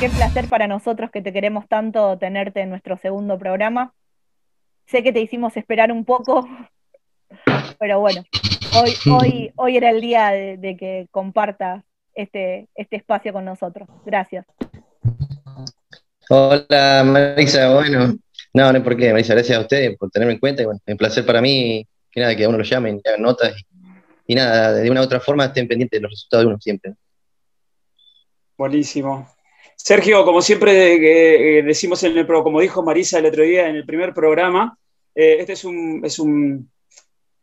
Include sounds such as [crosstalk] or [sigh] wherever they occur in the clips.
qué placer para nosotros que te queremos tanto tenerte en nuestro segundo programa. Sé que te hicimos esperar un poco, [laughs] pero bueno, hoy, hoy, hoy era el día de, que compartas este, este espacio con nosotros. Gracias. Hola Marisa, bueno, no, no hay por qué, Marisa, gracias a ustedes por tenerme en cuenta y bueno, es un placer para mí que nada, que a uno lo llamen, que hagan notas y, nada, de una u otra forma estén pendientes de los resultados de uno siempre. Buenísimo. Sergio, como siempre eh, decimos en el como dijo Marisa el otro día en el primer programa, eh, este es un, es, un,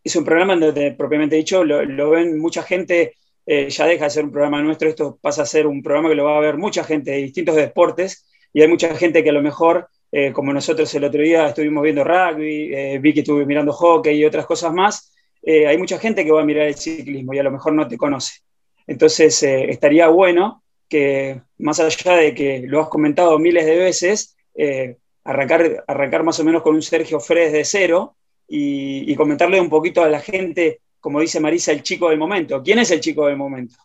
es un programa donde propiamente dicho lo, ven mucha gente, eh, ya deja de ser un programa nuestro, esto pasa a ser un programa que lo va a ver mucha gente de distintos deportes y hay mucha gente que a lo mejor, como nosotros el otro día estuvimos viendo rugby, vi que mirando hockey y otras cosas más, hay mucha gente que va a mirar el ciclismo y a lo mejor no te conoce. Entonces estaría bueno que más allá de que lo has comentado miles de veces, eh, arrancar, arrancar más o menos con un Sergio Fredes de cero y, comentarle un poquito a la gente, como dice Marisa, el chico del momento. ¿Quién es el chico del momento?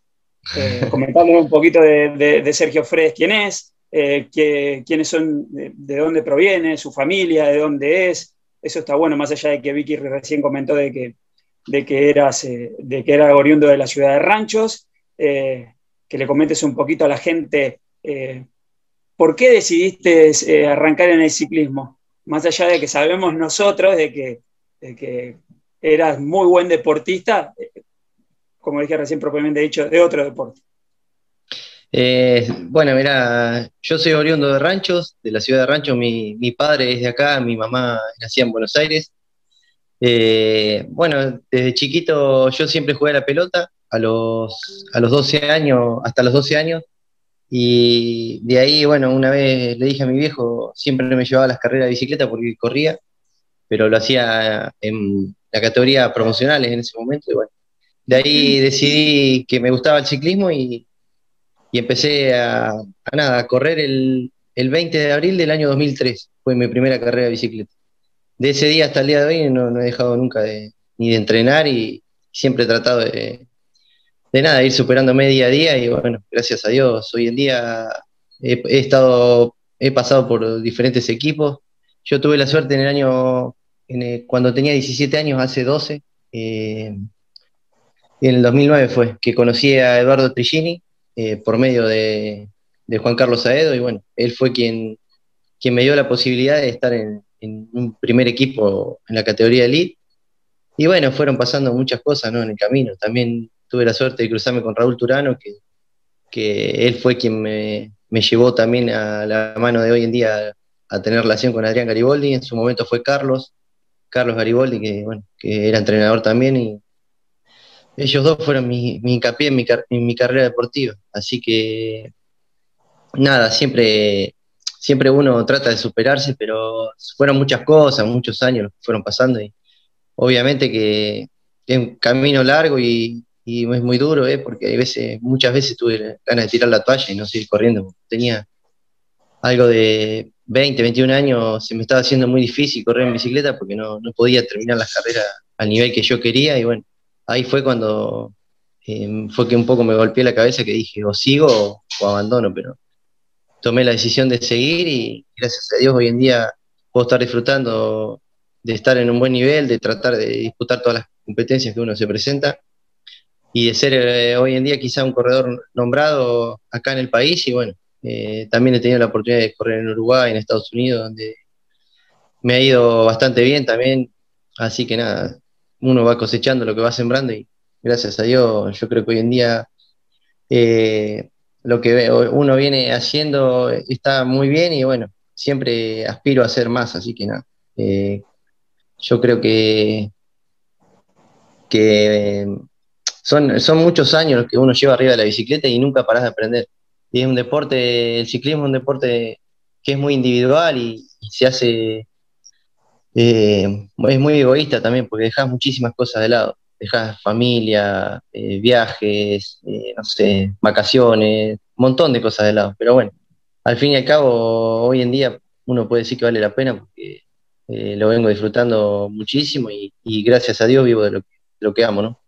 Eh, [laughs] comentarle un poquito de, Sergio Fredes, quién es, eh, quiénes son, de, dónde proviene, su familia, de dónde es. Eso está bueno, más allá de que Vicky recién comentó de que, de que, eras, de que era oriundo de la ciudad de Ranchos que le comentes un poquito a la gente eh, por qué decidiste eh, arrancar en el ciclismo, más allá de que sabemos nosotros de que, que eras muy buen deportista, eh, como dije recién propiamente dicho, de otro deporte. bueno, mira, yo soy oriundo de Ranchos, de la ciudad de Ranchos, mi, padre es de acá, mi mamá nacía en Buenos Aires. bueno, desde chiquito yo siempre jugué a la pelota, a los, a los 12 años, hasta los 12 años, y de ahí, bueno, una vez le dije a mi viejo, siempre me llevaba a las carreras de bicicleta porque corría, pero lo hacía en la categoría promocionales en ese momento, y bueno, de ahí decidí que me gustaba el ciclismo y, empecé a, nada, a correr el, 20 de abril del año 2003, fue mi primera carrera de bicicleta. De ese día hasta el día de hoy no, he dejado nunca de, ni de entrenar y siempre he tratado de, de nada, ir superándome día a día y bueno, gracias a Dios, hoy en día he, estado, he pasado por diferentes equipos. Yo tuve la suerte en el año, cuando tenía 17 años, hace 12, eh, en el 2009 fue, que conocí a Eduardo Trigini eh, por medio de, Juan Carlos Aedo y bueno, él fue quien, quien me dio la posibilidad de estar en, en un primer equipo en la categoría Elite. Y bueno, fueron pasando muchas cosas ¿no? en el camino. También tuve la suerte de cruzarme con Raúl Turano, que, que él fue quien me, llevó también a la mano de hoy en día a tener relación con Adrián Gariboldi. En su momento fue Carlos, Carlos Gariboldi, que, bueno, que era entrenador también, y ellos dos fueron mi, mi hincapié en mi, en mi, carrera deportiva. Así que, nada, siempre, siempre uno trata de superarse, pero fueron muchas cosas, muchos años que fueron pasando, y obviamente que es un camino largo y, y es muy duro, ¿eh? porque hay veces, muchas veces tuve ganas de tirar la toalla y no seguir corriendo. Tenía algo de 20, 21 años, se me estaba haciendo muy difícil correr en bicicleta porque no, podía terminar las carreras al nivel que yo quería y bueno, ahí fue cuando em, fue que un poco me golpeé la cabeza que dije o sigo o, abandono, pero tomé la decisión de seguir y gracias a Dios hoy en día puedo estar disfrutando de estar en un buen nivel, de tratar de disputar todas las competencias que uno se presenta y de ser eh, hoy en día quizá un corredor nombrado acá en el país y bueno, eh, también he tenido la oportunidad de correr en Uruguay, en Estados Unidos, donde me ha ido bastante bien también, así que nada, uno va cosechando lo que va sembrando y gracias a Dios yo creo que hoy en día eh, lo que uno viene haciendo está muy bien y bueno, siempre aspiro a hacer más, así que nada, yo creo que que son, muchos años que uno lleva arriba de la bicicleta y nunca paras de aprender. Y es un deporte, el ciclismo es un deporte que es muy individual y, se hace, eh, es muy egoísta también porque dejas muchísimas cosas de lado. Dejas familia, eh, viajes, eh, no sé, vacaciones, un montón de cosas de lado. Pero bueno, al fin y al cabo, hoy en día uno puede decir que vale la pena porque lo vengo disfrutando muchísimo y, gracias a Dios vivo de lo, de lo que amo, ¿no?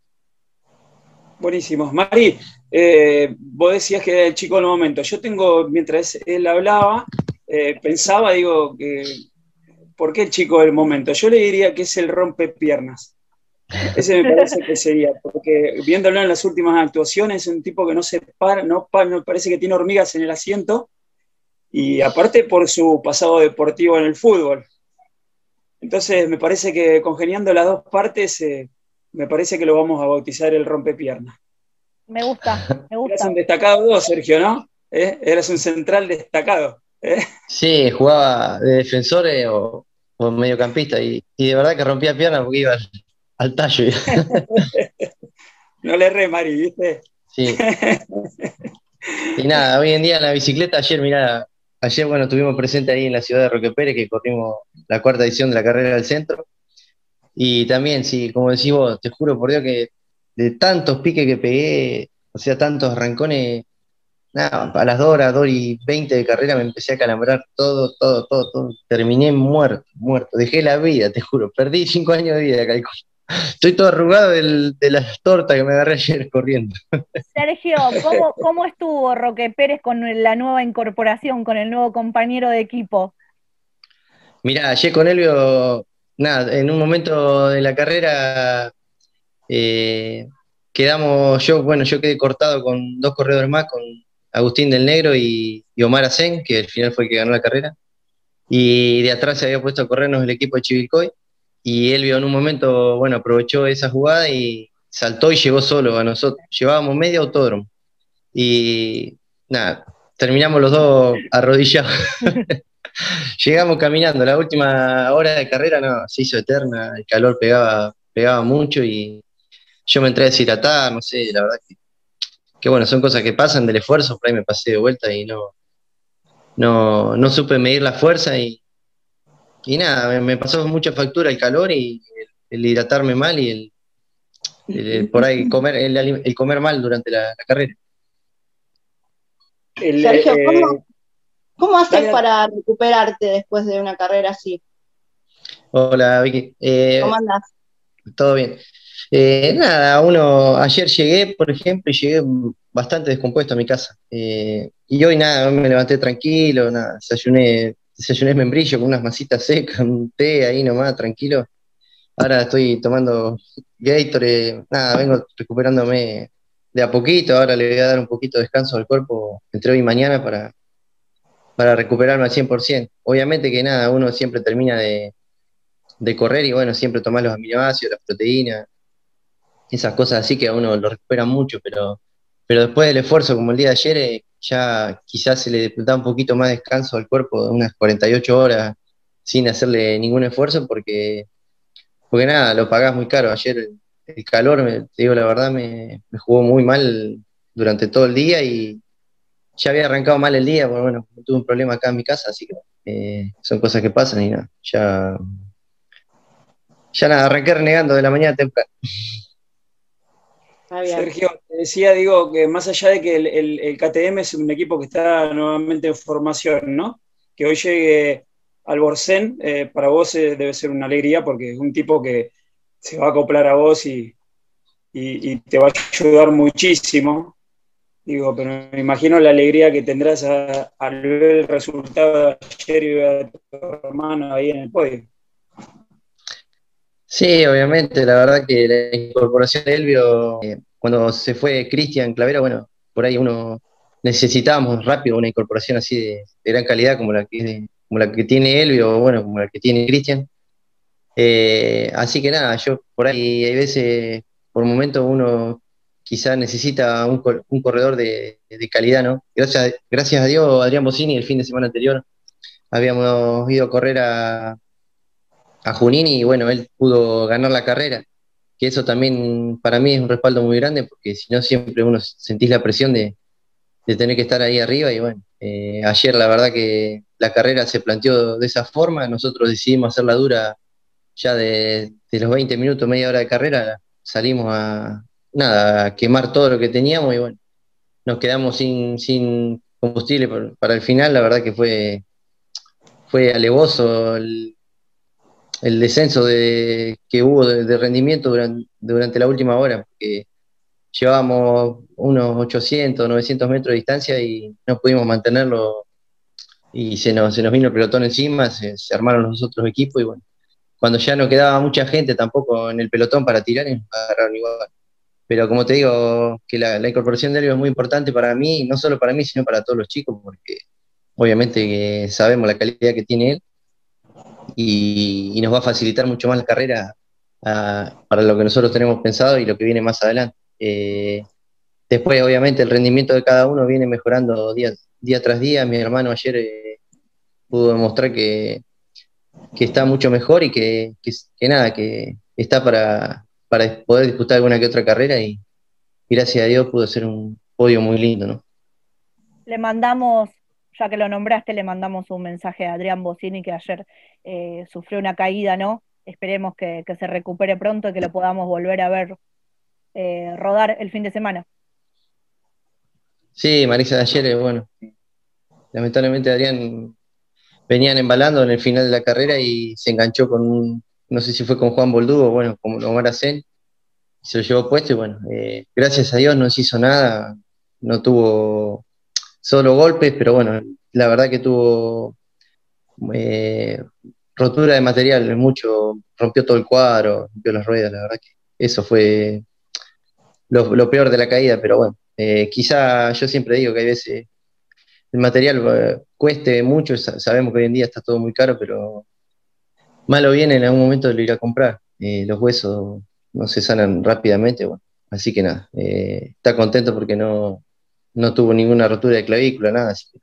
Buenísimo. Mari, eh, vos decías que era el chico del momento. Yo tengo, mientras él hablaba, eh, pensaba, digo, que, ¿por qué el chico del momento? Yo le diría que es el rompepiernas. Ese me parece que sería, porque viéndolo en las últimas actuaciones, es un tipo que no se para, no, no parece que tiene hormigas en el asiento, y aparte por su pasado deportivo en el fútbol. Entonces, me parece que congeniando las dos partes, eh, me parece que lo vamos a bautizar el rompepiernas. Me gusta, me gusta. Eres un destacado vos, Sergio, ¿no? ¿Eh? Eres un central destacado. ¿eh? Sí, jugaba de defensor o, o, mediocampista y, y, de verdad que rompía piernas porque iba al tallo. [laughs] no le re, Mari, ¿viste? Sí. Y nada, hoy en día en la bicicleta, ayer, mirá, ayer, bueno, estuvimos presente ahí en la ciudad de Roque Pérez, que corrimos la cuarta edición de la carrera del centro. Y también, sí, como decís vos, te juro por Dios que de tantos piques que pegué, o sea, tantos arrancones, nada, a las 2 horas, 2 y 20 de carrera me empecé a calambrar todo, todo, todo, todo. Terminé muerto, muerto. Dejé la vida, te juro. Perdí 5 años de vida, calculo. Estoy todo arrugado del, de las tortas que me agarré ayer corriendo. Sergio, ¿cómo, ¿cómo estuvo Roque Pérez con la nueva incorporación, con el nuevo compañero de equipo? Mirá, ayer con Elvio, nada, en un momento de la carrera eh, quedamos, yo, bueno, yo quedé cortado con dos corredores más, con Agustín del Negro y, y Omar Asen, que al final fue el que ganó la carrera. Y de atrás se había puesto a corrernos el equipo de Chivilcoy. Y Elvio en un momento, bueno, aprovechó esa jugada y saltó y llegó solo a nosotros. Llevábamos medio autódromo. Y nada, terminamos los dos arrodillados. [laughs] Llegamos caminando, la última hora de carrera no, se hizo eterna, el calor pegaba, pegaba mucho y yo me entré a deshidratar, no sé, la verdad que, que bueno, son cosas que pasan del esfuerzo, por ahí me pasé de vuelta y no, no, no supe medir la fuerza y, y nada, me, pasó mucha factura el calor y el, hidratarme mal y el, el, por ahí comer, el, comer mal durante la, carrera. Sergio, eh, ¿cómo, ¿cómo haces para recuperarte después de una carrera así? Hola, Vicky. Eh, ¿Cómo andas? Todo bien. Eh, nada, uno, ayer llegué, por ejemplo, y llegué bastante descompuesto a mi casa. y hoy nada, me levanté tranquilo, nada, desayuné desayuné membrillo con unas masitas secas, un té ahí nomás, tranquilo. Ahora estoy tomando Gatorade, nada, vengo recuperándome de a poquito, ahora le voy a dar un poquito de descanso al cuerpo entre hoy y mañana para, para recuperarme al 100%. Obviamente que nada, uno siempre termina de, correr y bueno, siempre tomar los aminoácidos, las proteínas, esas cosas así que a uno lo recupera mucho, pero, pero después del esfuerzo como el día de ayer, eh, ya quizás se le da un poquito más de descanso al cuerpo, unas 48 horas sin hacerle ningún esfuerzo, porque, porque nada, lo pagás muy caro. Ayer el, calor, te digo la verdad, me, jugó muy mal durante todo el día y ya había arrancado mal el día, porque bueno, tuve un problema acá en mi casa, así que eh, son cosas que pasan y nada, ya, ya nada, arranqué renegando de la mañana temprano. Sergio, te decía, digo, que más allá de que el, KTM es un equipo que está nuevamente en formación, ¿no? Que hoy llegue al Borsen, eh, para vos eh, debe ser una alegría porque es un tipo que se va a acoplar a vos y, te va a ayudar muchísimo. Digo, pero me imagino la alegría que tendrás al ver el resultado de ayer y a tu hermano ahí en el podio. Sí, obviamente, la verdad que la incorporación de Elvio, eh, cuando se fue Cristian Clavera, bueno, por ahí uno necesitábamos rápido una incorporación así de, gran calidad como la que como la que tiene Elvio, bueno, como la que tiene Cristian. Eh, así que nada, yo por ahí hay veces, por momentos uno quizá necesita un, corredor de, calidad, ¿no? Gracias, gracias a Dios, Adrián Bocini el fin de semana anterior habíamos ido a correr a, a Junín y bueno, él pudo ganar la carrera. Que eso también para mí es un respaldo muy grande porque si no siempre uno sentís la presión de, tener que estar ahí arriba y bueno, eh, ayer la verdad que la carrera se planteó de esa forma, nosotros decidimos hacerla dura ya de, los 20 minutos, media hora de carrera, salimos a, nada, quemar todo lo que teníamos y bueno, nos quedamos sin, combustible para el final, la verdad que fue, fue alevoso el, descenso de, que hubo de, rendimiento durante, la última hora, porque llevábamos unos 800, 900 metros de distancia y no pudimos mantenerlo y se nos, se nos vino el pelotón encima, se, armaron los otros equipos y bueno, cuando ya no quedaba mucha gente tampoco en el pelotón para tirar, nos agarraron igual. Pero como te digo, que la, incorporación de Elio es muy importante para mí, no solo para mí, sino para todos los chicos, porque obviamente sabemos la calidad que tiene él y, nos va a facilitar mucho más la carrera para lo que nosotros tenemos pensado y lo que viene más adelante. Eh, después, obviamente, el rendimiento de cada uno viene mejorando día, tras día. Mi hermano ayer eh, pudo demostrar que, está mucho mejor y que, nada, que está para, poder disputar alguna que otra carrera y, gracias a Dios pudo ser un podio muy lindo, ¿no? Le mandamos ya que lo nombraste, le mandamos un mensaje a Adrián Bocini, que ayer eh, sufrió una caída, ¿no? Esperemos que, se recupere pronto y que lo podamos volver a ver eh, rodar el fin de semana. Sí, Marisa, de ayer, eh, bueno, lamentablemente Adrián venían embalando en el final de la carrera y se enganchó con un, no sé si fue con Juan Boldú o bueno, con Omar Asen, se lo llevó puesto y bueno, gracias a Dios no se hizo nada, no tuvo solo golpes, pero bueno, la verdad que tuvo eh, rotura de material, mucho, rompió todo el cuadro, rompió las ruedas, la verdad que eso fue lo, peor de la caída, pero bueno, eh, quizá yo siempre digo que hay veces el material eh, cueste mucho, sabemos que hoy en día está todo muy caro, pero malo viene en algún momento lo ir a comprar. los huesos no se sanan rápidamente, bueno, así que nada, está contento porque no, no tuvo ninguna rotura de clavícula, nada, así que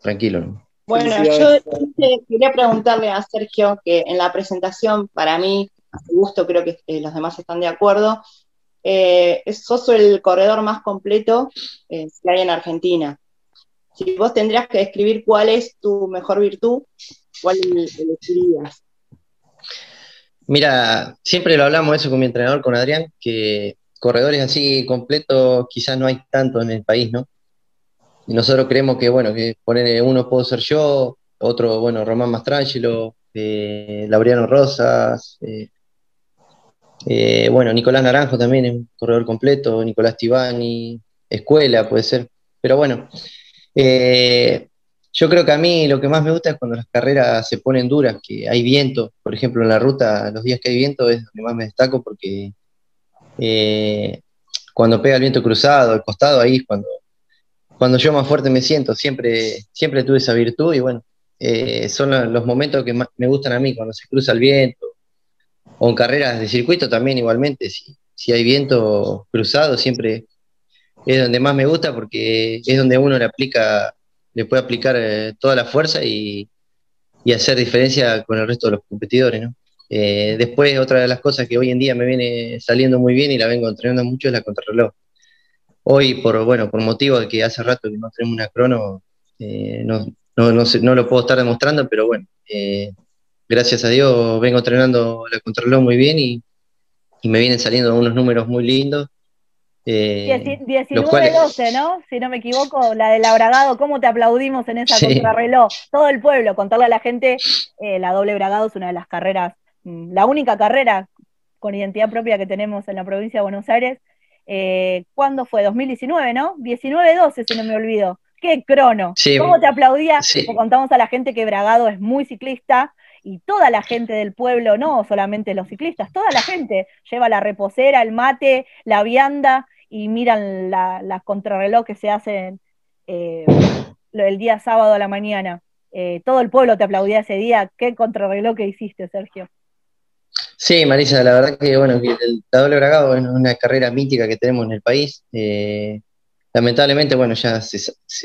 tranquilo. Bueno, yo quería preguntarle a Sergio que en la presentación, para mí, a su gusto, creo que eh, los demás están de acuerdo, eh, sos el corredor más completo eh, que hay en Argentina. Si vos tendrías que describir cuál es tu mejor virtud, ¿cuál elegirías? Mira, siempre lo hablamos eso con mi entrenador, con Adrián, que corredores así completos quizás no hay tanto en el país, ¿no? Y nosotros creemos que, bueno, que poner uno puedo ser yo, otro, bueno, Román Mastrangelo, eh, Laureano Rosas, eh, eh, bueno, Nicolás Naranjo también es un corredor completo, Nicolás Tibani, Escuela puede ser. Pero bueno, yo creo que a mí lo que más me gusta es cuando las carreras se ponen duras, que hay viento, por ejemplo, en la ruta, los días que hay viento es donde más me destaco porque eh, cuando pega el viento cruzado, al costado, ahí es cuando, cuando yo más fuerte me siento. Siempre, siempre tuve esa virtud y bueno, eh, son los momentos que más me gustan a mí, cuando se cruza el viento, o en carreras de circuito también igualmente, si, si hay viento cruzado, siempre es donde más me gusta porque es donde uno le aplica, le puede aplicar eh, toda la fuerza y, y hacer diferencia con el resto de los competidores, ¿no? Eh, después, otra de las cosas que hoy en día me viene saliendo muy bien y la vengo entrenando mucho es la contrarreloj. Hoy, por, bueno, por motivo de que hace rato que no tenemos una crono, eh, no, no, lo puedo estar demostrando, pero bueno, gracias a Dios vengo entrenando la contrarreloj muy bien y, me vienen saliendo unos números muy lindos. 19-12, ¿no? Si no me equivoco, la del Abragado, ¿cómo te aplaudimos en esa contrarreloj? Todo el pueblo, contarle a la gente, la doble Bragado es una de las carreras Mm, la única carrera con identidad propia que tenemos en la provincia de Buenos Aires. Eh, ¿Cuándo fue? 2019, ¿no? 19-12, si no me olvido. ¡Qué crono! ¿Cómo te aplaudía? Contamos a la gente que Bragado es muy ciclista y toda la gente del pueblo, no solamente los ciclistas, toda la gente lleva la reposera, el mate, la vianda y miran las la contrarreloj que se hacen eh, el día sábado a la mañana. Eh, todo el pueblo te aplaudía ese día. ¿Qué contrarreloj que hiciste, Sergio? Sí, Marisa, la verdad que bueno, el, la doble bragado es una carrera mítica que tenemos en el país. Eh, lamentablemente, bueno, ya se,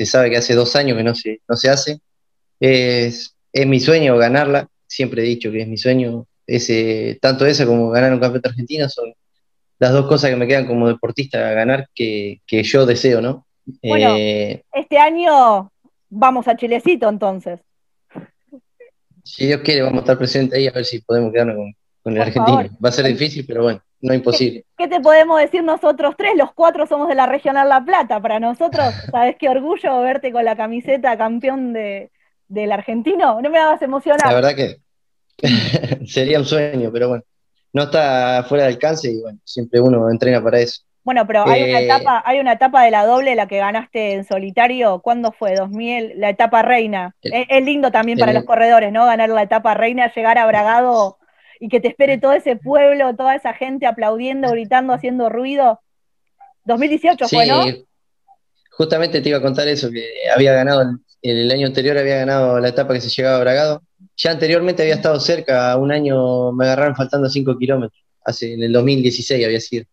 sabe que hace dos años que no se, no se hace. Es, mi sueño ganarla, siempre he dicho que es mi sueño. Ese, tanto esa como ganar un campeonato argentino son las dos cosas que me quedan como deportista a ganar que, yo deseo, ¿no? Bueno, eh, este año vamos a Chilecito entonces. Si Dios quiere, vamos a estar presentes ahí a ver si podemos quedarnos con, con el argentino. Va a ser difícil, pero bueno, no imposible. ¿Qué, te podemos decir nosotros tres? Los cuatro somos de la Regional La Plata. Para nosotros, [laughs] ¿sabes qué orgullo verte con la camiseta campeón de, del argentino? No me hagas emocionar. La verdad que [laughs] sería un sueño, pero bueno, no está fuera de alcance y bueno, siempre uno entrena para eso. Bueno, pero hay una Eh, etapa, hay una etapa de la doble la que ganaste en solitario. ¿Cuándo fue? 2000, la etapa reina. El- es, es lindo también para el- los corredores, ¿no? Ganar la etapa reina, llegar a Bragado y que te espere todo ese pueblo, toda esa gente aplaudiendo, gritando, haciendo ruido. 2018 fue, ¿no? Sí, justamente te iba a contar eso, que había ganado, el, el año anterior había ganado la etapa que se llegaba a Bragado. Ya anteriormente había estado cerca, un año me agarraron faltando 5 kilómetros, hace, en el 2016 había sido.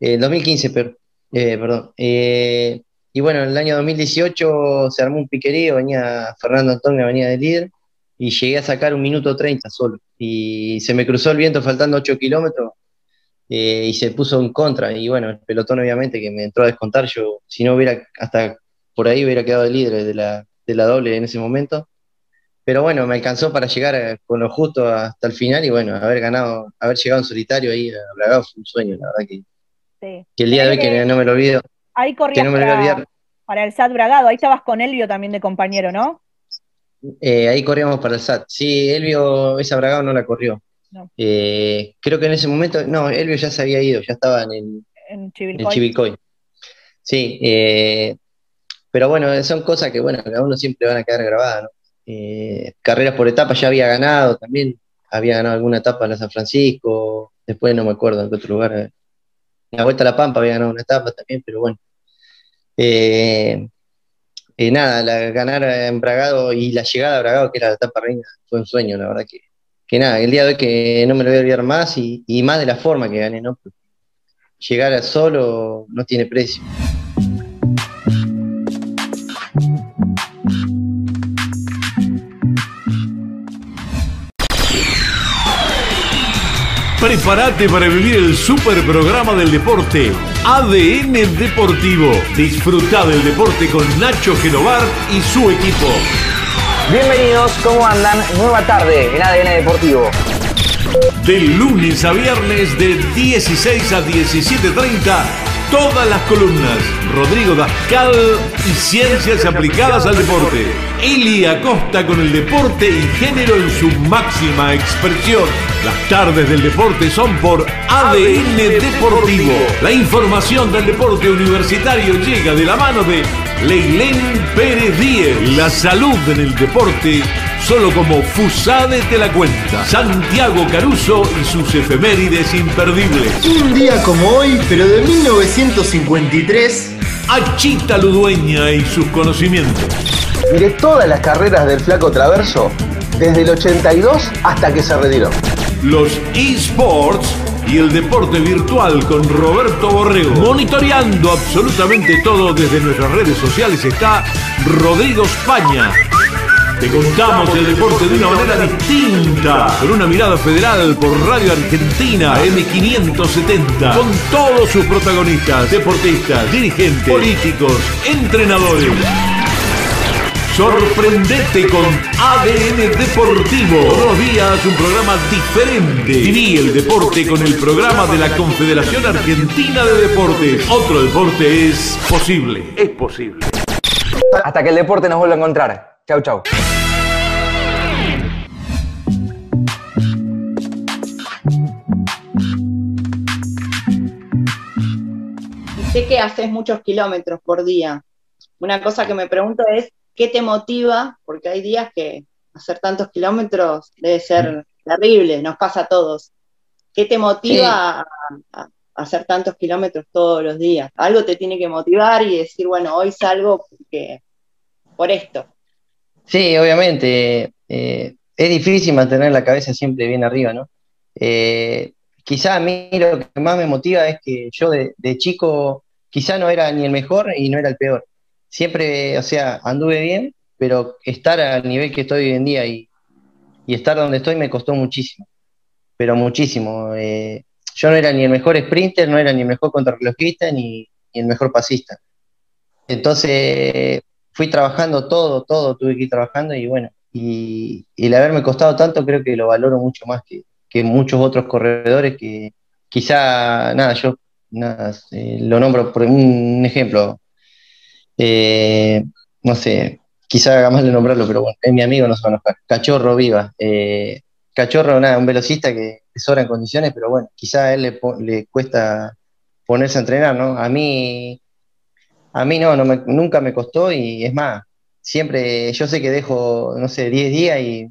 Eh, El 2015, per- eh, perdón. Eh, y bueno, en el año 2018 se armó un piquerío, venía Fernando Antonio, venía de líder, y llegué a sacar un minuto 30 solo. Y se me cruzó el viento faltando 8 kilómetros eh, y se puso en contra. Y bueno, el pelotón obviamente que me entró a descontar, yo si no hubiera, hasta por ahí hubiera quedado de líder de la, de la doble en ese momento. Pero bueno, me alcanzó para llegar a- con lo justo hasta el final y bueno, haber ganado, haber llegado en solitario ahí a Bragado fue un sueño, la verdad que, Sí. que el día de hoy que no me lo olvido, Ahí corrías no para, para el SAT Bragado. Ahí estabas con Elvio también de compañero, ¿no? Eh, ahí corríamos para el SAT. Sí, Elvio, esa Bragado no la corrió. No. Eh, creo que en ese momento, no, Elvio ya se había ido, ya estaba en el, En El Chivilcoy. Chivilcoy. Sí, eh, pero bueno, son cosas que, bueno, a uno siempre van a quedar grabadas, ¿no? Eh, carreras por etapas ya había ganado también, había ganado alguna etapa en San Francisco, después no me acuerdo en qué otro lugar. En la Vuelta a la Pampa había ganado una etapa también, pero bueno. Eh, eh, nada, la, ganar en Bragado y la llegada a Bragado, que era la etapa reina, fue un sueño, la verdad que, que nada, el día de hoy que no me lo voy a olvidar más y, y más de la forma que gané, ¿no? llegar a solo no tiene precio. Prepárate para vivir el super programa del deporte ADN Deportivo. Disfruta del deporte con Nacho Genovar y su equipo. Bienvenidos, ¿cómo andan? Nueva tarde en ADN Deportivo. De lunes a viernes de 16 a 17.30, todas las columnas. Rodrigo Dascal y ciencias aplicadas al deporte. Eli Acosta con el deporte y género en su máxima expresión. Las tardes del deporte son por ADN Deportivo. La información del deporte universitario llega de la mano de Leilén Pérez Díez. La salud en el deporte solo como Fusade te la cuenta. Santiago Caruso y sus efemérides imperdibles. Un día como hoy, pero de 1953, Achita Ludueña y sus conocimientos. Miré todas las carreras del Flaco Traverso desde el 82 hasta que se retiró. Los eSports y el deporte virtual con Roberto Borrego. Monitoreando absolutamente todo desde nuestras redes sociales está Rodrigo España. Te contamos el deporte de una manera distinta, con una mirada federal por Radio Argentina M570, con todos sus protagonistas, deportistas, dirigentes, políticos, entrenadores. Sorprendete con ADN Deportivo. Todos los días un programa diferente. Viví el deporte con el programa de la Confederación Argentina de Deportes. Otro deporte es posible. Es posible. Hasta que el deporte nos vuelva a encontrar. Chau, chau. Sé que haces muchos kilómetros por día. Una cosa que me pregunto es, ¿qué te motiva? Porque hay días que hacer tantos kilómetros debe ser terrible, nos pasa a todos. ¿Qué te motiva a, a hacer tantos kilómetros todos los días? Algo te tiene que motivar y decir, bueno, hoy salgo porque, por esto. Sí, obviamente. eh, es difícil mantener la cabeza siempre bien arriba, ¿no? Eh, quizá a mí lo que más me motiva es que yo de, de chico quizá no era ni el mejor y no era el peor. Siempre, o sea, anduve bien, pero estar al nivel que estoy hoy en día y, estar donde estoy me costó muchísimo, pero muchísimo. Eh, yo no era ni el mejor sprinter, no era ni el mejor contrarrelojista, ni, ni el mejor pasista. Entonces, fui trabajando todo, todo, tuve que ir trabajando y bueno, y, y el haberme costado tanto creo que lo valoro mucho más que, que muchos otros corredores que quizá, nada, yo nada, lo nombro por un ejemplo, eh, no sé, quizá haga mal de nombrarlo, pero bueno, es mi amigo, no se va a Cachorro Viva, eh, Cachorro, nada, un velocista que es hora en condiciones, pero bueno, quizá a él le, cuesta ponerse a entrenar, ¿no? A mí, a mí no, no me- nunca me costó y es más, siempre, yo sé que dejo, no sé, 10 días y,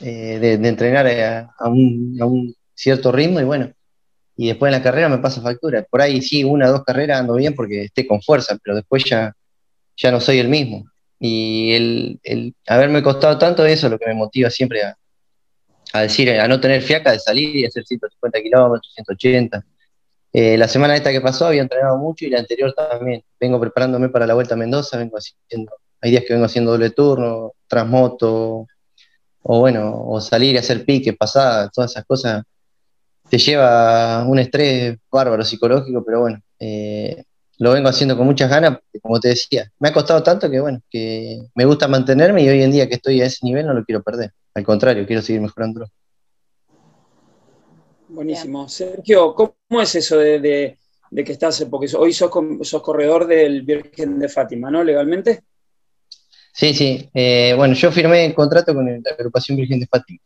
eh, de, de entrenar a un cierto ritmo y bueno, y después en la carrera me pasa factura. Por ahí sí, una o dos carreras ando bien porque esté con fuerza, pero después ya, ya no soy el mismo. Y el, haberme costado tanto, eso es lo que me motiva siempre a, a decir, a no tener fiaca de salir y hacer 150 kilómetros, 180. Eh, la semana esta que pasó había entrenado mucho y la anterior también. Vengo preparándome para la Vuelta a Mendoza, vengo haciendo, hay días que vengo haciendo doble turno, transmoto, o bueno, o salir y hacer pique, pasada, todas esas cosas. Te lleva un estrés bárbaro psicológico, pero bueno, eh, lo vengo haciendo con muchas ganas, como te decía, me ha costado tanto que bueno, que me gusta mantenerme y hoy en día que estoy a ese nivel no lo quiero perder. Al contrario, quiero seguir mejorando. Buenísimo. Sergio, ¿cómo es eso de, de- de que estás, porque hoy sos corredor del Virgen de Fátima, ¿no? Legalmente. Sí, sí. eh, bueno, yo firmé el contrato con la agrupación Virgen de Fátima.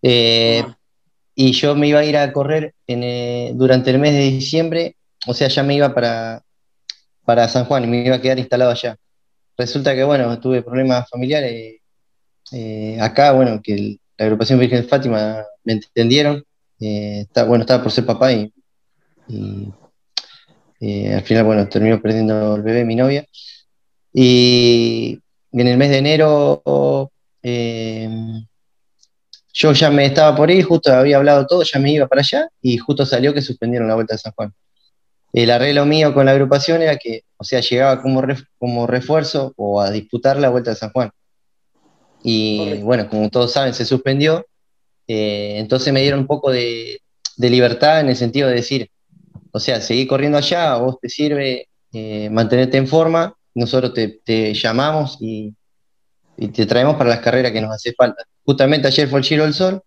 Eh, Ah, y yo me iba a ir a correr eh, durante el mes de diciembre, o sea, ya me iba para, para San Juan y me iba a quedar instalado allá. Resulta que, bueno, tuve problemas familiares eh, acá, bueno, que la agrupación Virgen Fátima me entendieron. eh, bueno, estaba por ser papá y, al final, bueno, terminó perdiendo el bebé mi novia. Y en el mes de enero yo ya me estaba por ir, justo había hablado todo, ya me iba para allá y justo salió que suspendieron la Vuelta de San Juan. El arreglo mío con la agrupación era que, o sea, llegaba como, ref- como refuerzo o a disputar la Vuelta de San Juan. Y Correcto. bueno, como todos saben, se suspendió. eh, entonces me dieron un poco de, de libertad en el sentido de decir, o sea, seguí corriendo allá, a vos te sirve eh, mantenerte en forma, nosotros te, te llamamos y, y te traemos para las carreras que nos hace falta. Justamente ayer fue el Giro del Sol,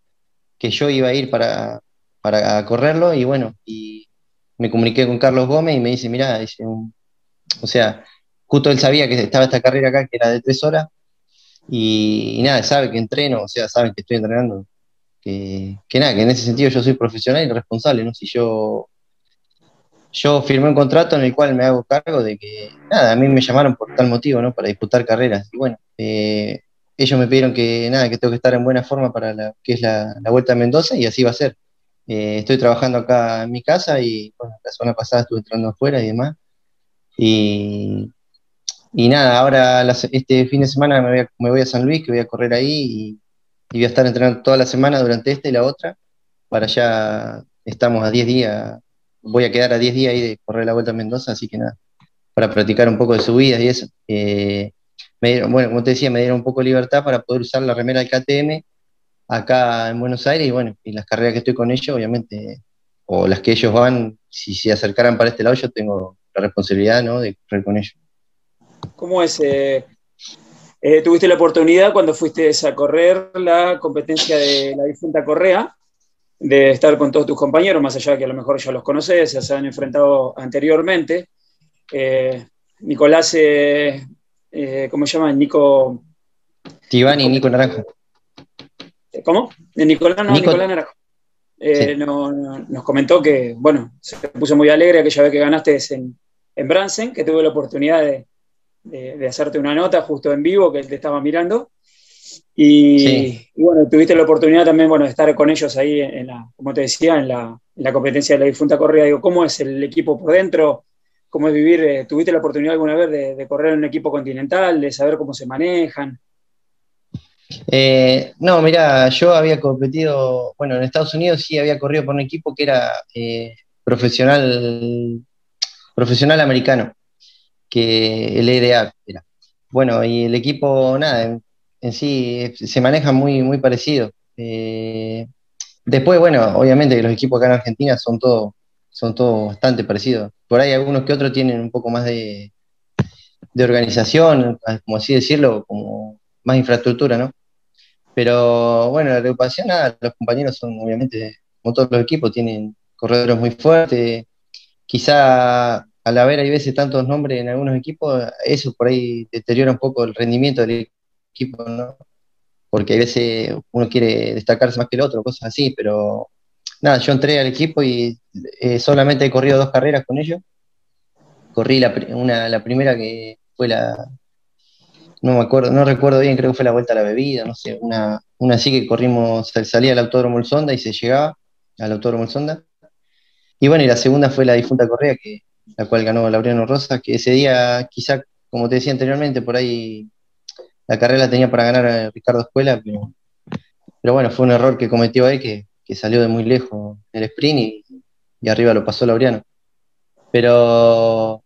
que yo iba a ir para, para correrlo y bueno, y me comuniqué con Carlos Gómez y me dice, mirá, dice, un- o sea, justo él sabía que estaba esta carrera acá, que era de tres horas, y, nada, sabe que entreno, o sea, saben que estoy entrenando, que, que nada, que en ese sentido yo soy profesional y responsable, ¿no? Si yo, yo firmé un contrato en el cual me hago cargo de que, nada, a mí me llamaron por tal motivo, ¿no? Para disputar carreras, y bueno, eh, ellos me pidieron que, nada, que tengo que estar en buena forma para la, que es la, Vuelta a Mendoza, y así va a ser. Eh, estoy trabajando acá en mi casa y, bueno, la semana pasada estuve entrando afuera y demás. Y, y nada, ahora este fin de semana me voy, a, San Luis, que voy a correr ahí y, y voy a estar entrenando toda la semana durante esta y la otra. Para allá estamos a 10 días, voy a quedar a 10 días ahí de correr la vuelta a Mendoza, así que nada, para practicar un poco de subidas y eso. Eh, me dieron- bueno, como te decía, me dieron un poco de libertad para poder usar la remera del KTM acá en Buenos Aires y bueno, y las carreras que estoy con ellos, obviamente, o las que ellos van, si se acercaran para este lado, yo tengo la responsabilidad, ¿no? de correr con ellos. ¿Cómo es? eh, eh, tuviste la oportunidad cuando fuiste a correr la competencia de la difunta Correa, de estar con todos tus compañeros, más allá de que a lo mejor ya los conoces, ya se han enfrentado anteriormente. Eh, Nicolás, eh, ¿cómo se llama? Nico, Tibán y Nico Naranjo. ¿Cómo? De Nicolás, no, Nico- Nicolás Naranjo. Eh, Sí. no- no- nos comentó que, bueno, se puso muy alegre aquella vez que ganaste en, en Bransen, que tuve la oportunidad de, de- de hacerte una nota justo en vivo, que él te estaba mirando. Y, Sí. y bueno, tuviste la oportunidad también, bueno, de estar con ellos ahí en, en la, como te decía, en la, en la competencia de la difunta Correa. Digo, ¿cómo es el equipo por dentro? ¿Cómo es vivir? eh, ¿Tuviste la oportunidad alguna vez de, correr en un equipo continental, de saber cómo se manejan? Eh, no, mira, yo había competido, bueno, en Estados Unidos sí había corrido por un equipo que era eh, profesional, profesional americano, que el EDA era. Bueno, y el equipo, nada, en, sí se maneja muy, muy parecido. Después, bueno, obviamente los equipos acá en Argentina son todos son todos bastante parecidos. Por ahí algunos que otros tienen un poco más de, de organización, como así decirlo, como más infraestructura, ¿no? Pero bueno, la agrupación, nada, los compañeros son obviamente, como todos los equipos, tienen corredores muy fuertes. Quizá al haber hay veces tantos nombres en algunos equipos, eso por ahí deteriora un poco el rendimiento del equipo, ¿no? Porque hay veces uno quiere destacarse más que el otro, cosas así, pero nada, yo entré al equipo y eh, solamente he corrido dos carreras con ellos. Corrí la, una, la primera que fue la, no me acuerdo, no recuerdo bien, creo que fue la vuelta a la bebida, no sé, una, una así que corrimos, salía al Autódromo El Sonda y se llegaba al Autódromo El Sonda. Y bueno, y la segunda fue la difunta Correa, que, la cual ganó Laureano Rosa, que ese día, quizá, como te decía anteriormente, por ahí la carrera la tenía para ganar a Ricardo Escuela, pero, bueno, fue un error que cometió ahí, que, que salió de muy lejos el sprint y, arriba lo pasó Laureano. Pero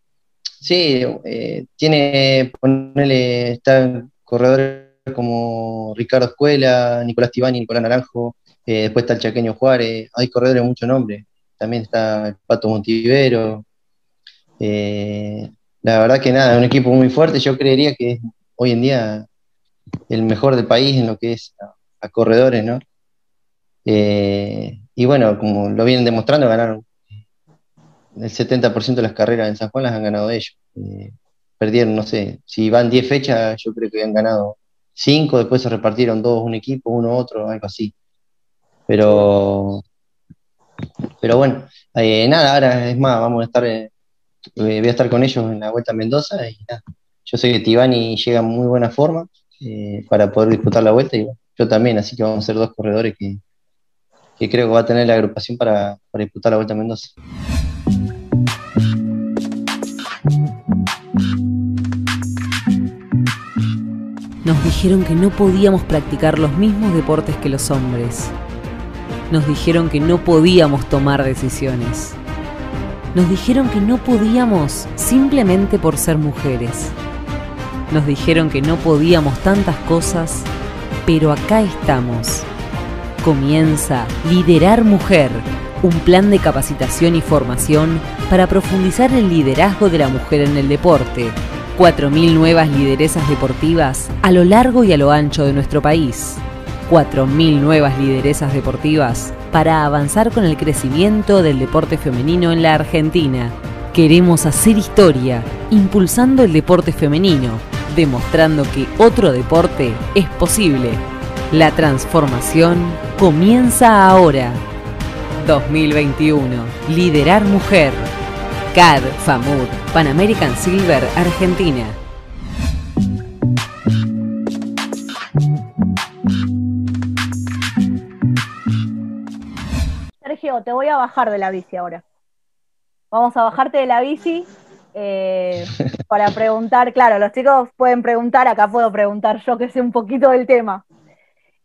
Sí, eh, tiene, ponerle, están corredores como Ricardo Escuela, Nicolás Tibani, Nicolás Naranjo, eh, después está el Chaqueño Juárez, hay corredores de mucho nombre, también está el Pato Montivero. Eh, la verdad que nada, es un equipo muy fuerte, yo creería que es hoy en día el mejor del país en lo que es a, corredores, ¿no? y bueno, como lo vienen demostrando, ganaron el 70% de las carreras en San Juan las han ganado ellos. Eh, perdieron, no sé, si van 10 fechas, yo creo que han ganado 5, después se repartieron dos, un equipo, uno otro, algo así. Pero, pero bueno, eh, nada, ahora es más, vamos a estar, eh, voy a estar con ellos en la Vuelta a Mendoza y nada. Yo sé que Tibani llega en muy buena forma para poder disputar la vuelta y yo también, así que vamos a ser dos corredores que, que creo que va a tener la agrupación para, para disputar la Vuelta a Mendoza. Nos dijeron que no podíamos practicar los mismos deportes que los hombres. Nos dijeron que no podíamos tomar decisiones. Nos dijeron que no podíamos simplemente por ser mujeres. Nos dijeron que no podíamos tantas cosas, pero acá estamos. Comienza Liderar Mujer, un plan de capacitación y formación para profundizar el liderazgo de la mujer en el deporte 4.000 nuevas lideresas deportivas a lo largo y a lo ancho de nuestro país. 4.000 nuevas lideresas deportivas para avanzar con el crecimiento del deporte femenino en la Argentina. Queremos hacer historia, impulsando el deporte femenino, demostrando que otro deporte es posible. La transformación comienza ahora. 2021. Liderar Mujer. CAD, FAMUD, Pan American Silver, Argentina. Sergio, te voy a bajar de la bici ahora. Vamos a bajarte de la bici eh, [laughs] para preguntar, claro, los chicos pueden preguntar, acá puedo preguntar yo que sé un poquito del tema.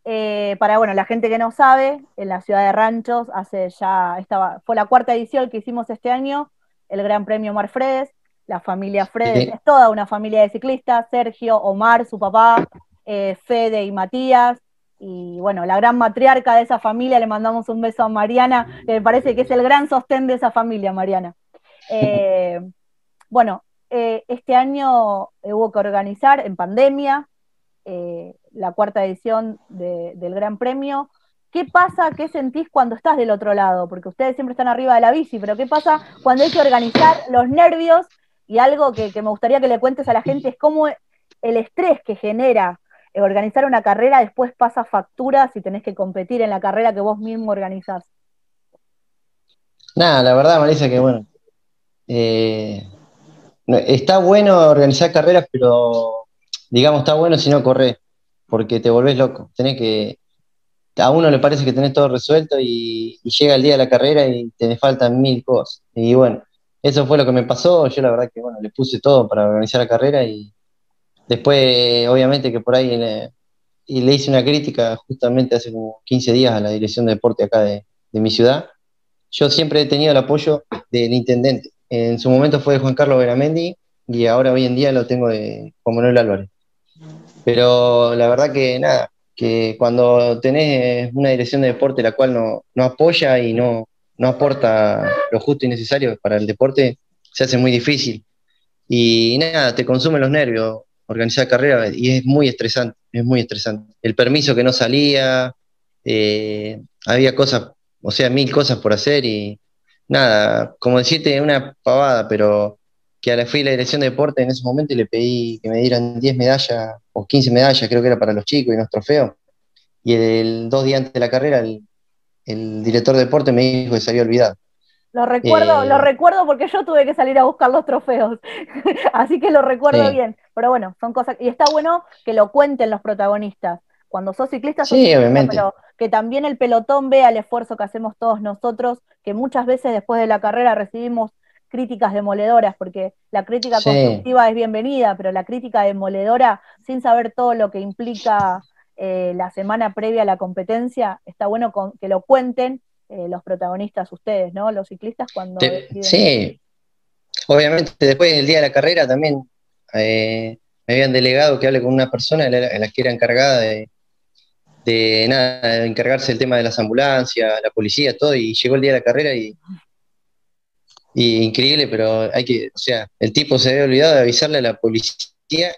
Eh, para bueno, la gente que no sabe, en la ciudad de Ranchos, hace ya, estaba, fue la cuarta edición que hicimos este año, el Gran Premio Omar Fredes, la familia Fredes es toda una familia de ciclistas, Sergio, Omar, su papá, eh, Fede y Matías, y bueno, la gran matriarca de esa familia, le mandamos un beso a Mariana, que me parece que es el gran sostén de esa familia, Mariana. Eh, [laughs] bueno, eh, este año hubo que organizar en pandemia la cuarta edición del Gran Premio, ¿Qué pasa, qué sentís cuando estás del otro lado? Porque ustedes siempre están arriba de la bici, pero ¿qué pasa cuando hay que organizar los nervios? Y algo que, me gustaría que le cuentes a la gente es cómo el estrés que genera organizar una carrera después pasa factura si tenés que competir en la carrera que vos mismo organizás. Nada, la verdad, Marisa, que bueno. Eh, está bueno organizar carreras, pero digamos, está bueno si no corres, porque te volvés loco. Tenés que a uno le parece que tenés todo resuelto y, llega el día de la carrera y te faltan mil cosas. Y bueno, eso fue lo que me pasó. Yo la verdad que bueno, le puse todo para organizar la carrera y después, obviamente que por ahí le, y le hice una crítica justamente hace como 15 días a la dirección de deporte acá de, mi ciudad. Yo siempre he tenido el apoyo del intendente. En su momento fue de Juan Carlos Veramendi y ahora hoy en día lo tengo de Juan Manuel Álvarez. Pero la verdad que nada, que cuando tenés una dirección de deporte la cual no, apoya y no, no aporta lo justo y necesario para el deporte, se hace muy difícil. Y nada, te consumen los nervios organizar carrera y es muy estresante, es muy estresante. El permiso que no salía, eh, había cosas, o sea, mil cosas por hacer y nada, como decirte, una pavada, pero que a la fui la dirección de deporte en ese momento y le pedí que me dieran 10 medallas o 15 medallas, creo que era para los chicos y unos trofeos. Y el, dos días antes de la carrera, el, director de deporte me dijo que se había olvidado. Lo recuerdo, Eh, lo recuerdo porque yo tuve que salir a buscar los trofeos, [laughs] así que lo recuerdo Sí. bien. Pero bueno, son cosas, y está bueno que lo cuenten los protagonistas. Cuando sos ciclista, sos Sí, ciclista, obviamente. pero que también el pelotón vea el esfuerzo que hacemos todos nosotros, que muchas veces después de la carrera recibimos críticas demoledoras, porque la crítica Sí. constructiva es bienvenida, pero la crítica demoledora, sin saber todo lo que implica eh, la semana previa a la competencia, está bueno con- que lo cuenten eh, los protagonistas ustedes, ¿no? Los ciclistas cuando Te- deciden. sí, obviamente después del día de la carrera también eh, me habían delegado que hable con una persona, la, la que era encargada de, de nada, de encargarse del tema de las ambulancias, la policía, todo, y llegó el día de la carrera y, y increíble, pero hay que, o sea, el tipo se había olvidado de avisarle a la policía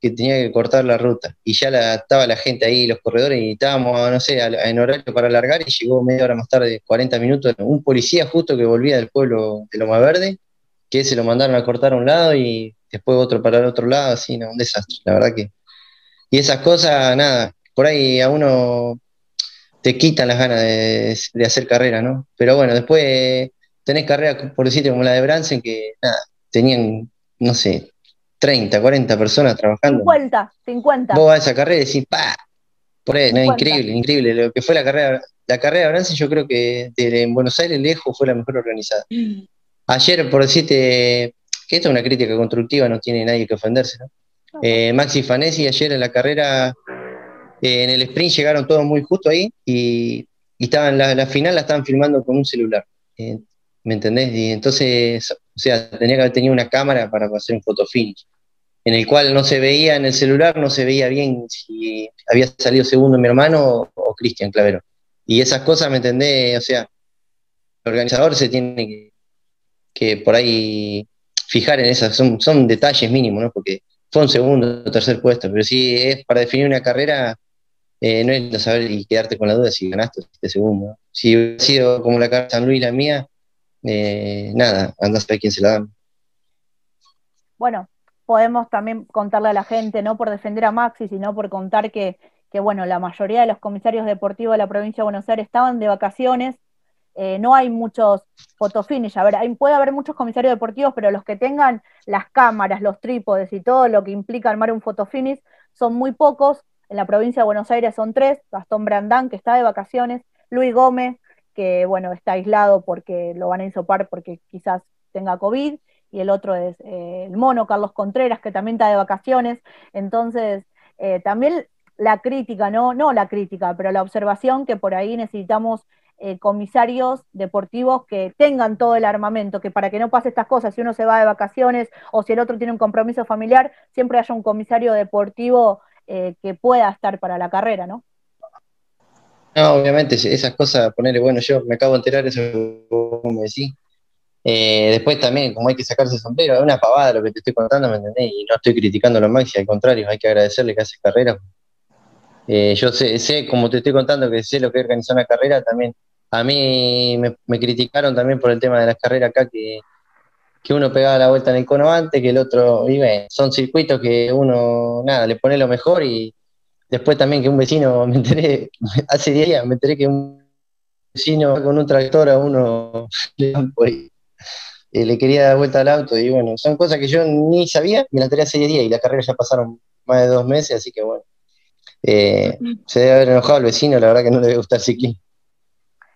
que tenía que cortar la ruta, y ya la, estaba la gente ahí, los corredores, y estábamos, no sé, en horario para alargar, y llegó media hora más tarde, 40 minutos, un policía justo que volvía del pueblo de Loma Verde, que se lo mandaron a cortar a un lado y después otro para el otro lado, así, no, un desastre, la verdad que. Y esas cosas, nada, por ahí a uno te quitan las ganas de hacer carrera, ¿no? Pero bueno, después tenés carreras, por decirte, como la de Bransen, que nada, tenían, no sé, 30, 40 personas trabajando. 50, 50. Vos vas a esa carrera y decís, ¡pa! Por ahí, no, 50. increíble, increíble. Lo que fue la carrera, la carrera de Bransen, yo creo que de- en Buenos Aires lejos fue la mejor organizada. Ayer, por decirte, que esto es una crítica constructiva, no tiene nadie que ofenderse, ¿no? Eh, Maxi Fanesi ayer en la carrera, eh, en el sprint llegaron todos muy justo ahí y, y estaban, la, la final la estaban filmando con un celular. eh, ¿Me entendés? Y entonces, o sea, tenía que haber tenido una cámara para hacer un fotofinish, en el cual no se veía en el celular, no se veía bien si había salido segundo mi hermano o, o Cristian Clavero. Y esas cosas, ¿me entendés? O sea, el organizador se tiene que, que por ahí fijar en esas, son, son detalles mínimos, ¿no? Porque fue un segundo o tercer puesto, pero si es para definir una carrera, eh, no es saber y quedarte con la duda si ganaste fuiste segundo. Si hubiera sido como la carrera de San Luis la mía, eh, nada, andás a quién se la dan. bueno, podemos también contarle a la gente, no por defender a Maxi, sino por contar que, que, bueno, la mayoría de los comisarios deportivos de la provincia de Buenos Aires estaban de vacaciones, eh, no hay muchos fotofinish, a ver, hay- puede haber muchos comisarios deportivos, pero los que tengan las cámaras, los trípodes y todo lo que implica armar un fotofinish son muy pocos, en la provincia de Buenos Aires son tres, Gastón Brandán, que está de vacaciones, Luis Gómez, que bueno, está aislado porque lo van a insopar porque quizás tenga COVID, y el otro es eh, el mono Carlos Contreras, que también está de vacaciones. Entonces, eh, también la crítica, ¿no? No la crítica, pero la observación que por ahí necesitamos eh, comisarios deportivos que tengan todo el armamento, que para que no pase estas cosas, si uno se va de vacaciones o si el otro tiene un compromiso familiar, siempre haya un comisario deportivo que pueda estar para la carrera, ¿no? No, obviamente, esas cosas, ponerle, bueno, yo me acabo de enterar eso vos me decís. Eh, después también, como hay que sacarse sombrero, es una pavada lo que te estoy contando, ¿me entendés? Y no estoy criticando a los Maxi, al contrario, hay que agradecerle que hace carrera. Eh, yo sé, como te estoy contando, que sé lo que es organizar una carrera, también a mí me, criticaron también por el tema de las carreras acá, que, que uno pegaba la vuelta en el cono antes, que el otro, y bueno, son circuitos que uno, nada, le pone lo mejor y después también que un vecino, [laughs] me enteré, hace 10 días, me enteré que un vecino con un tractor a uno [laughs] eh, le quería dar vuelta al auto y bueno, son cosas que yo ni sabía, me la enteré hace 10 días y la carrera ya pasaron más de dos meses, así que bueno, eh, se debe haber enojado el vecino, la verdad que no le debe gustar el ciclismo.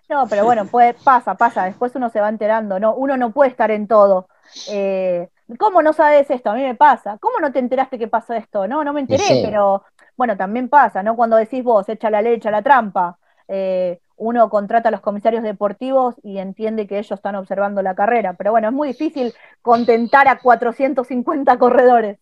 No, pero bueno, puede, pasa, pasa, después uno se va enterando, no, uno no puede estar en todo. Eh, ¿Cómo no sabes esto? A mí me pasa. ¿Cómo no te enteraste que pasó esto? No, no me enteré, Sí. pero bueno, también pasa, ¿no? Cuando decís vos, echa la ley, echa la trampa, eh, uno contrata a los comisarios deportivos y entiende que ellos están observando la carrera, pero bueno, es muy difícil contentar a 450 corredores.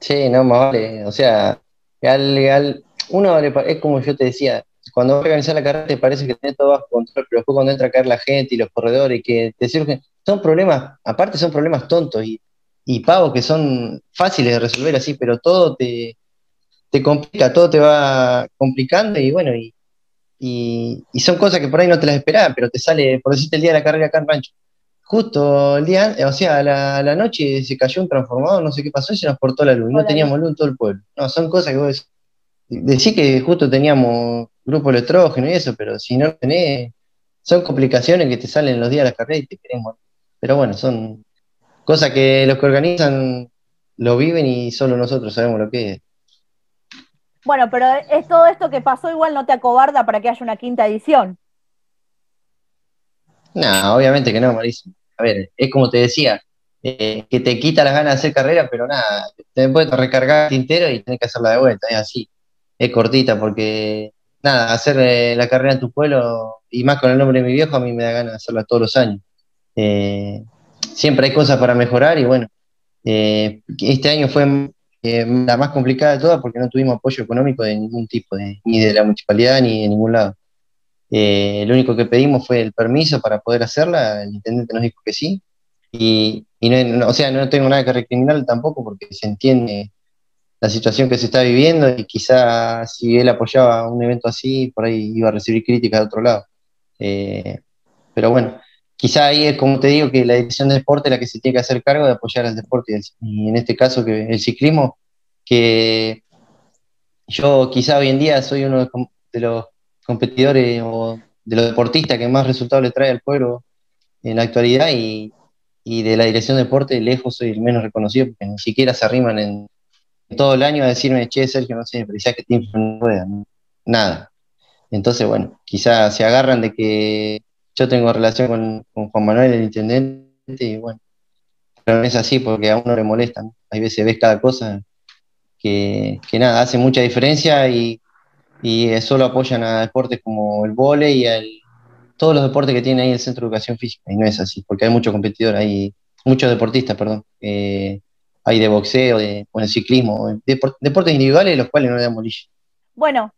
Sí, no, más vale, o sea, al, al- uno es como yo te decía, cuando vas a organizar la carrera te parece que tenés todo bajo control, pero después cuando entra a caer la gente y los corredores que te surgen, son problemas, aparte son problemas tontos y, y pavos que son fáciles de resolver así, pero todo te, te complica, todo te va complicando y bueno, y, y, y son cosas que por ahí no te las esperabas, pero te sale, por decirte el día de la carrera acá en Rancho. Justo el día, o sea, a la, la noche se cayó un transformador, no sé qué pasó, y se nos cortó la luz, no teníamos luz en todo el pueblo. No, son cosas que vos decís, que justo teníamos grupo electrógeno y eso, pero si no lo tenés, son complicaciones que te salen los días de la carrera y te queremos. Pero bueno, son cosas que los que organizan lo viven y solo nosotros sabemos lo que es. Bueno, pero es todo esto que pasó igual no te acobarda para que haya una quinta edición. No, obviamente que no, Marisa. A ver, es como te decía, eh, que te quita las ganas de hacer carrera, pero nada, te puedes recargar el tintero y tenés que hacerla de vuelta, es así. Es cortita porque, nada, hacer eh, la carrera en tu pueblo, y más con el nombre de mi viejo, a mí me da ganas de hacerla todos los años. Eh, siempre hay cosas para mejorar y bueno, este año fue la más complicada de todas porque no tuvimos apoyo económico de ningún tipo, ni de la municipalidad ni de ningún lado. Eh, lo único que pedimos fue el permiso para poder hacerla, el intendente nos dijo que sí, y, no, o sea, no tengo nada que recriminar tampoco porque se entiende la situación que se está viviendo y quizá si él apoyaba un evento así, por ahí iba a recibir críticas de otro lado. Eh, pero bueno, quizá ahí es como te digo que la dirección de deporte es la que se tiene que hacer cargo de apoyar al deporte y, en este caso que el ciclismo, que yo quizá hoy en día soy uno de los competidores o de los deportistas que más resultados le trae al pueblo en la actualidad y, de la dirección de deporte lejos soy el menos reconocido porque ni siquiera se arriman en, todo el año a decirme, che, Sergio, no sé, ya que tiene rueda, nada. Entonces, bueno, quizás se agarran de que yo tengo relación con, Juan Manuel, el intendente, y bueno, pero no es así porque a uno le molestan. Hay veces ves cada cosa que, nada, hace mucha diferencia y solo apoyan a deportes como el vole y el, todos los deportes que tiene ahí el Centro de Educación Física. Y no es así, porque hay muchos competidores, hay muchos deportistas, perdón. hay de boxeo, de, o el ciclismo, deportes individuales los cuales no le dan bolilla. Bueno,